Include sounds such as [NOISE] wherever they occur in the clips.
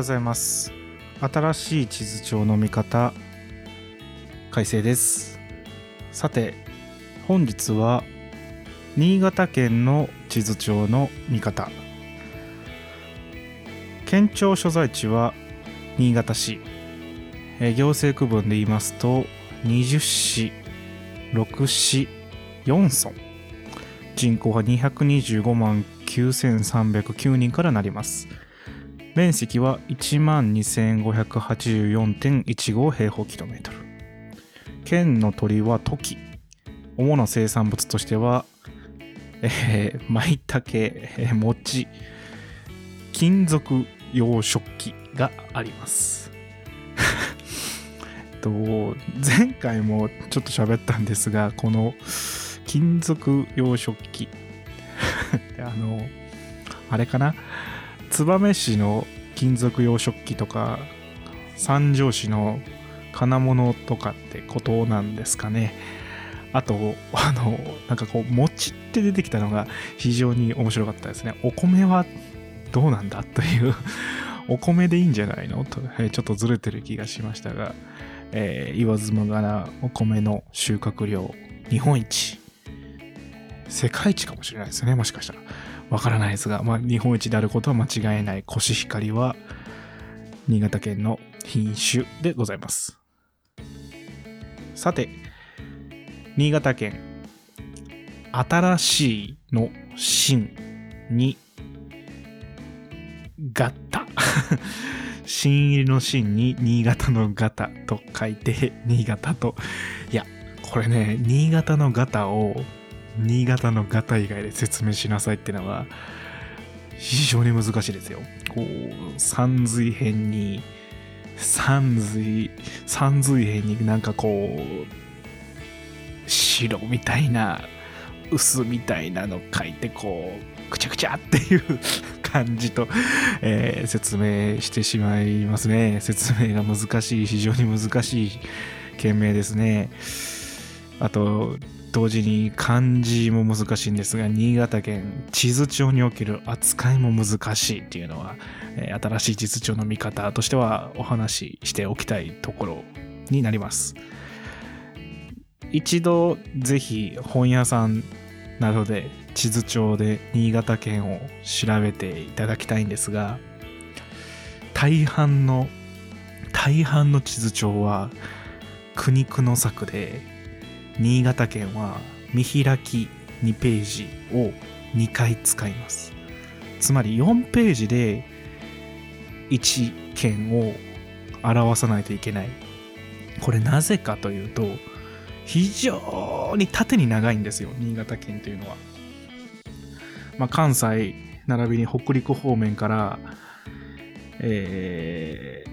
ようございます。新しい地図帳の見方改正です。さて本日は新潟県の地図帳の見方。県庁所在地は新潟市。行政区分で言いますと20市6市4村。人口は225万9309人からなります。面積は12,584.15平方キロメートル。県の鳥はトキ。主な生産物としてはえー、舞茸、えー、餅。金属洋食器があります。[LAUGHS] と前回もちょっと喋ったんですがこの金属洋食器。[LAUGHS] あのあれかな？燕市の金属洋食器とか三条市の金物とかってことなんですかね。あとあのなんかこう餅って出てきたのが非常に面白かったですね。お米はどうなんだという。[LAUGHS] お米でいいんじゃないの？と、え、ちょっとずれてる気がしましたが、えー、言わずもがなお米の収穫量日本一。世界一かもしれないですねもしかしたら。わからないですが、まあ、日本一であることは間違いないコシヒカリは新潟県の品種でございます。さて新潟県新しいの新にガッタ。[LAUGHS] 新入りの新に新潟のガタと書いて新潟と。いやこれね新潟のガタを新潟のガタ以外で説明しなさいってのは非常に難しいですよ。こう、三髄辺に、三髄、三髄辺になんかこう、白みたいな、薄みたいなの書いてこう、くちゃくちゃっていう感じと、えー、説明してしまいますね。説明が難しい、非常に難しい件名ですね。あと、同時に漢字も難しいんですが新潟県地図帳における扱いも難しいっていうのは、え、新しい地図帳の見方としてはお話ししておきたいところになります。一度ぜひ本屋さんなどで地図帳で新潟県を調べていただきたいんですが大半の大半の地図帳は苦肉の策で新潟県は見開き2ページを2回使います。つまり4ページで1県を表さないといけない。これなぜかというと非常に縦に長いんですよ新潟県というのは、まあ、関西並びに北陸方面から、え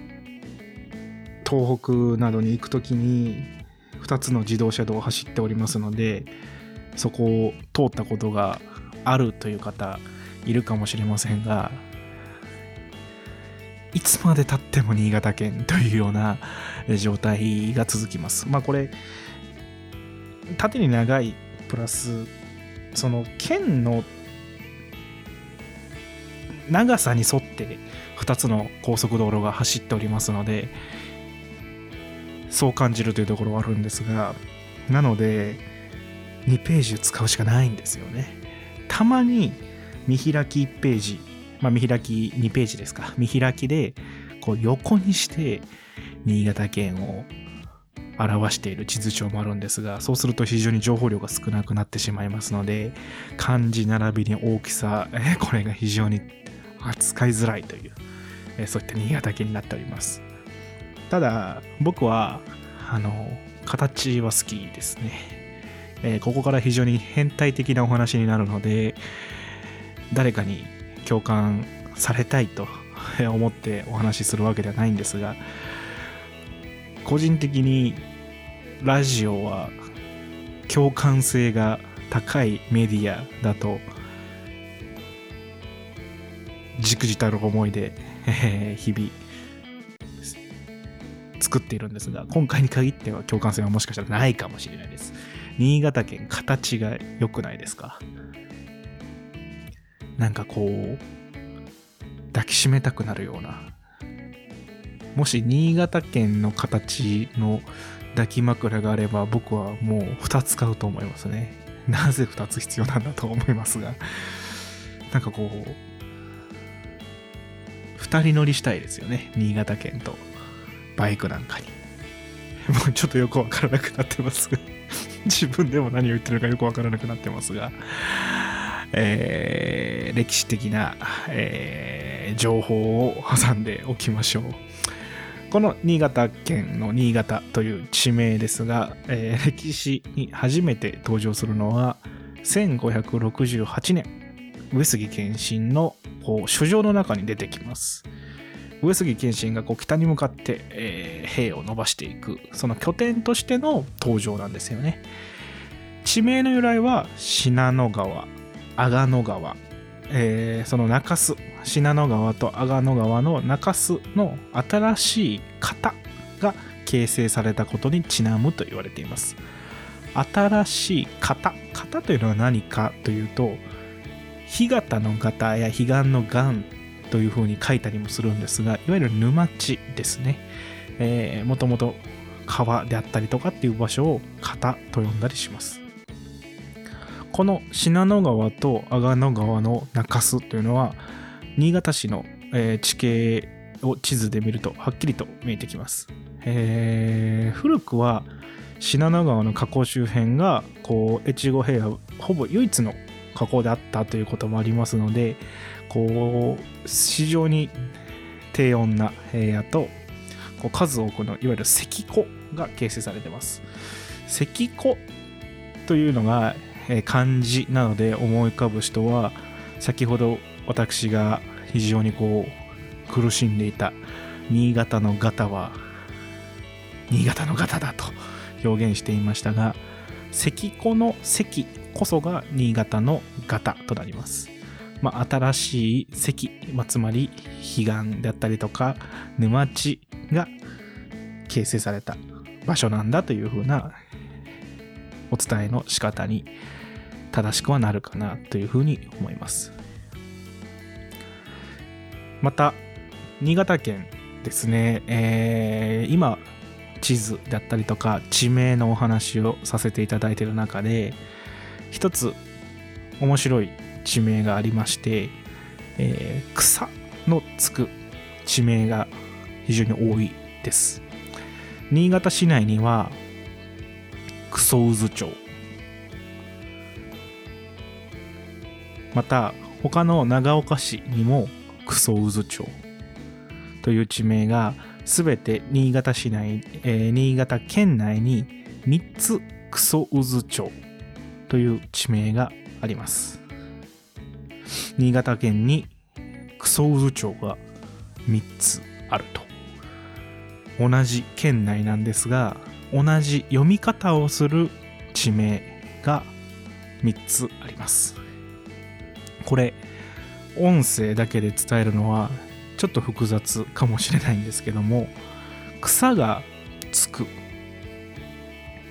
ー、東北などに行く時に2つの自動車道を走っておりますのでそこを通ったことがあるという方いるかもしれませんがいつまでたっても新潟県というような状態が続きます。まあこれ縦に長いプラスその県の長さに沿って2つの高速道路が走っておりますのでそう感じるというところはあるんですがなので2ページ使うしかないんですよね。たまに見開き1ページまあ見開き2ページですか。見開きでこう横にして新潟県を表している地図帳もあるんですがそうすると非常に情報量が少なくなってしまいますので漢字並びに大きさこれが非常に扱いづらいというそういった新潟県になっております。ただ僕はあの形は好きですね、えー、ここから非常に変態的なお話になるので誰かに共感されたいと思ってお話しするわけではないんですが個人的にラジオは共感性が高いメディアだとじくじたる思いで日々作っているんですが、今回に限っては共感性はもしかしたらないかもしれないです。新潟県、形が良くないですか？なんかこう、抱きしめたくなるような、もし新潟県の形の抱き枕があれば僕はもう2つ買うと思いますね。なぜ2つ必要なんだと思いますが。なんかこう2人乗りしたいですよね新潟県と。バイクなんかに [LAUGHS] もうちょっとよくわからなくなってます [LAUGHS] 自分でも何を言ってるかよくわからなくなってますが、えー、歴史的な、えー、情報を挟んでおきましょう。この新潟県の新潟という地名ですが、えー、歴史に初めて登場するのは1568年上杉謙信の書状の中に出てきます。上杉謙信がこう北に向かって、えー、兵を伸ばしていくその拠点としての登場なんですよね。地名の由来は信濃川阿賀野川、えー、その中州信濃川と阿賀野川の中州の新しい型が形成されたことにちなむと言われています。新しい型型というのは何かというと干潟の型や彼岸の岸というふうに書いたりもするんですが、いわゆる沼地ですね。えー、もともと川であったりとかっていう場所を型と呼んだりします。この信濃川と阿賀野川の中州というのは、新潟市の、え、地形を地図で見るとはっきりと見えてきます。えー、古くは信濃川の河口周辺がこう越後平野ほぼ唯一の河口であったということもありますのでこう非常に低温な平野とこう数多くのいわゆる石湖が形成されてます。石湖というのが漢字なので思い浮かぶ人は先ほど私が非常にこう苦しんでいた新潟のガタは新潟のガタだと表現していましたが石湖の石こそが新潟のガタとなります。まあ、新しい石、まあ、つまり彼岸であったりとか沼地が形成された場所なんだというふうなお伝えの仕方に正しくはなるかなというふうに思います。また新潟県ですね、えー、今地図だったりとか地名のお話をさせていただいている中で一つ面白い地名がありまして、えー、草のつく地名が非常に多いです。新潟市内にはクソ渦町また他の長岡市にもクソ渦町という地名が全て新潟市内、えー、新潟県内に3つクソ渦町という地名があります。新潟県にクソ渦町が3つあると。同じ県内なんですが、同じ読み方をする地名が3つあります。これ、音声だけで伝えるのはちょっと複雑かもしれないんですけども、草がつく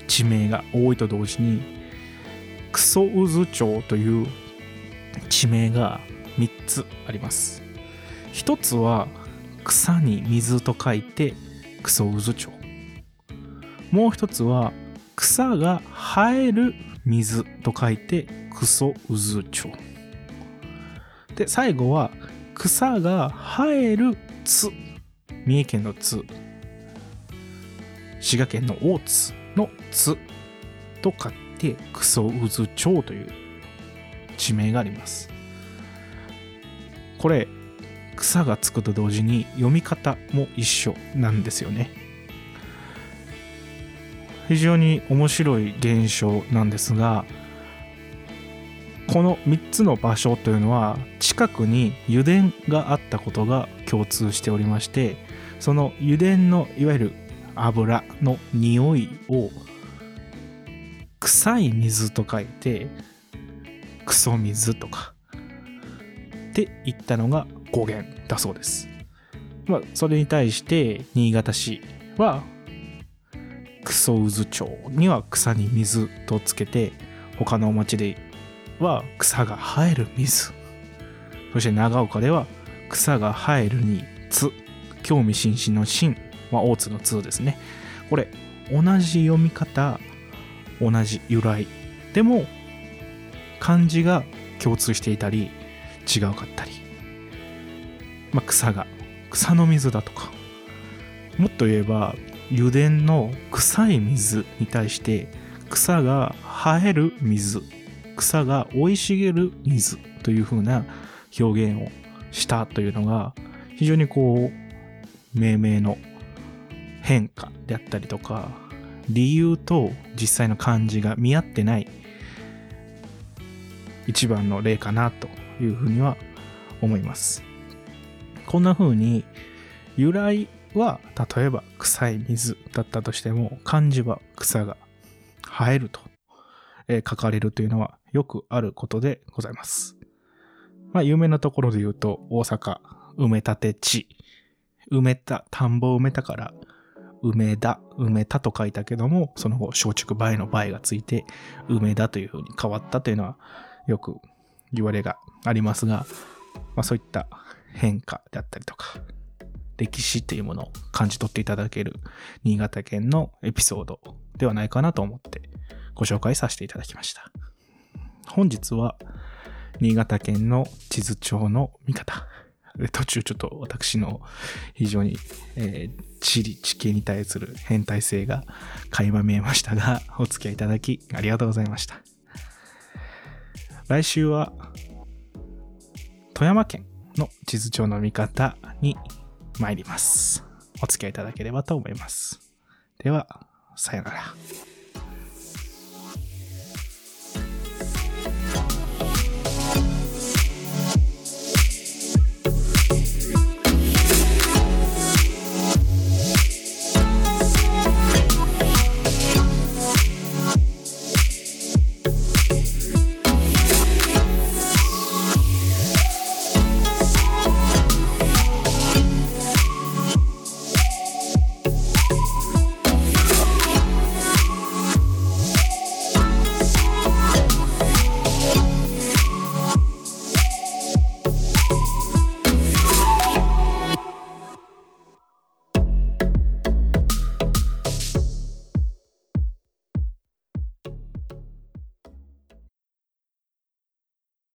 地名が多いと同時に、クソ渦町という地名が3つあります。1つは草に水と書いてクソ渦町。もう一つは草が生える水と書いてクソ渦町。で最後は草が生える津三重県の津滋賀県の大津の津と書いてクソ渦町という地名があります。これ草がつくと同時に読み方も一緒なんですよね。非常に面白い現象なんですがこの3つの場所というのは近くに油田があったことが共通しておりましてその油田のいわゆる油の匂いを臭い水と書いてクソ水とかって言ったのが語源だそうです。まあ、それに対して新潟市はクソ渦町には草に水とつけて他の町では草が生える水そして長岡では草が生えるにつ興味津々の心は大津の2ですね。これ、同じ読み方、同じ由来。でも、漢字が共通していたり、違うかったり。まあ、草が、草の水だとか。もっと言えば、油田の臭い水に対して、草が生える水、草が生い茂る水という風な表現をしたというのが、非常にこう、命名の変化であったりとか、理由と実際の漢字が見合ってない一番の例かなというふうには思います。こんな風に由来は例えば臭い水だったとしても漢字は草が生えると、書かれるというのはよくあることでございます。まあ有名なところで言うと大阪埋め立て地埋めた田んぼを埋めたから梅田、梅田と書いたけども、その後、松竹梅の梅がついて、梅田という風に変わったというのは、よく言われがありますが、まあそういった変化であったりとか、歴史というものを感じ取っていただける新潟県のエピソードではないかなと思ってご紹介させていただきました。本日は新潟県の地図帳の見方。途中ちょっと私の非常に、えー、地理、地形に対する変態性が垣間見えましたが、お付き合いいただきありがとうございました。来週は、富山県の地図帳の見方に参ります。お付き合いいただければと思います。では、さよなら。